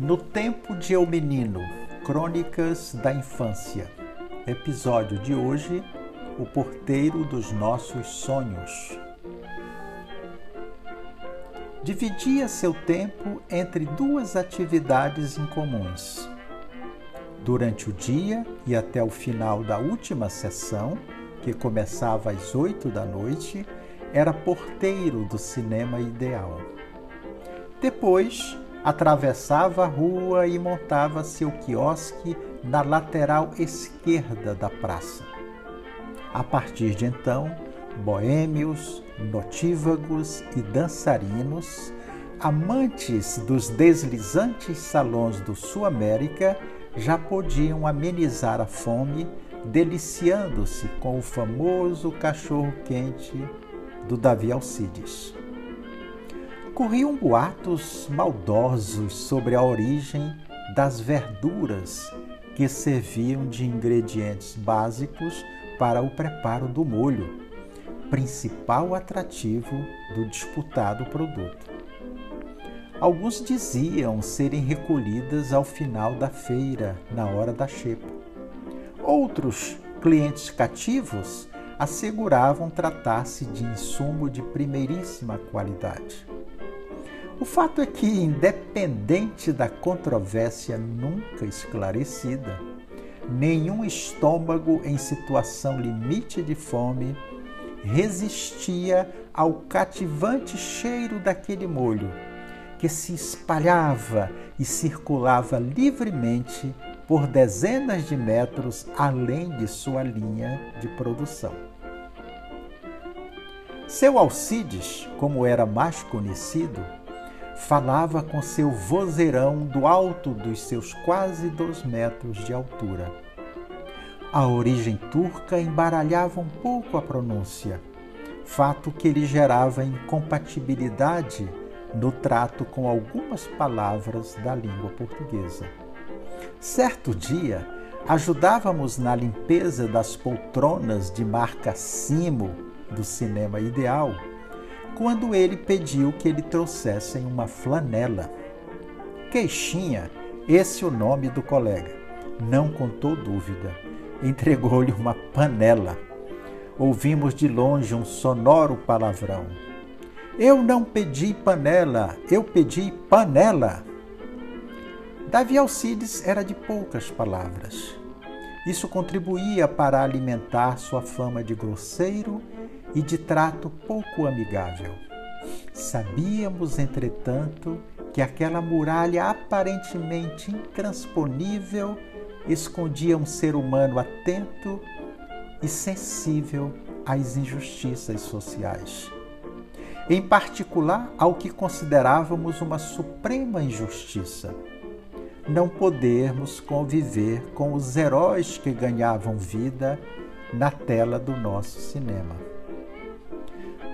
No Tempo de Eu Menino, Crônicas da Infância. Episódio de hoje: O Porteiro dos Nossos Sonhos. Dividia seu tempo entre duas atividades incomuns. Durante o dia e até o final da última sessão, que começava às oito da noite, era porteiro do cinema ideal. Depois, atravessava a rua e montava seu quiosque na lateral esquerda da praça. A partir de então, boêmios, notívagos e dançarinos, amantes dos deslizantes salões do Sul América, já podiam amenizar a fome deliciando-se com o famoso cachorro-quente do Davi Alcides. Corriam boatos maldosos sobre a origem das verduras que serviam de ingredientes básicos para o preparo do molho, principal atrativo do disputado produto. Alguns diziam serem recolhidas ao final da feira, na hora da xepa. Outros clientes cativos asseguravam tratar-se de insumo de primeiríssima qualidade. O fato é que, independente da controvérsia nunca esclarecida, nenhum estômago em situação limite de fome resistia ao cativante cheiro daquele molho, que se espalhava e circulava livremente por dezenas de metros além de sua linha de produção. Seu Alcides, como era mais conhecido, falava com seu vozeirão do alto dos seus quase dois metros de altura. A origem turca embaralhava um pouco a pronúncia, fato que lhe gerava incompatibilidade no trato com algumas palavras da língua portuguesa. Certo dia, ajudávamos na limpeza das poltronas de marca Simo do cinema ideal, quando ele pediu que lhe trouxessem uma flanela. Queixinha, esse é o nome do colega. Não contou dúvida. Entregou-lhe uma panela. Ouvimos de longe um sonoro palavrão. Eu não pedi panela, eu pedi panela. Davi Alcides era de poucas palavras. Isso contribuía para alimentar sua fama de grosseiro e de trato pouco amigável. Sabíamos, entretanto, que aquela muralha aparentemente intransponível escondia um ser humano atento e sensível às injustiças sociais. Em particular, ao que considerávamos uma suprema injustiça: não podermos conviver com os heróis que ganhavam vida na tela do nosso cinema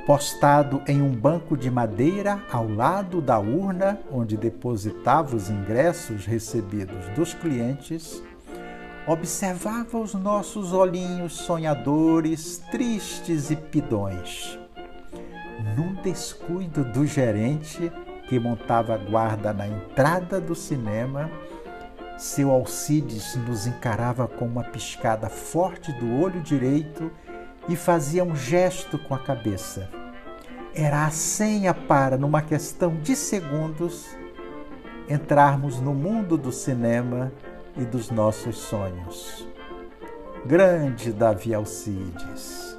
postado em um banco de madeira ao lado da urna onde depositava os ingressos recebidos dos clientes, observava os nossos olhinhos sonhadores, tristes e pidões. Num descuido do gerente, que montava guarda na entrada do cinema, seu Alcides nos encarava com uma piscada forte do olho direito e fazia um gesto com a cabeça. Era a senha para, numa questão de segundos, entrarmos no mundo do cinema e dos nossos sonhos. Grande Davi Alcides.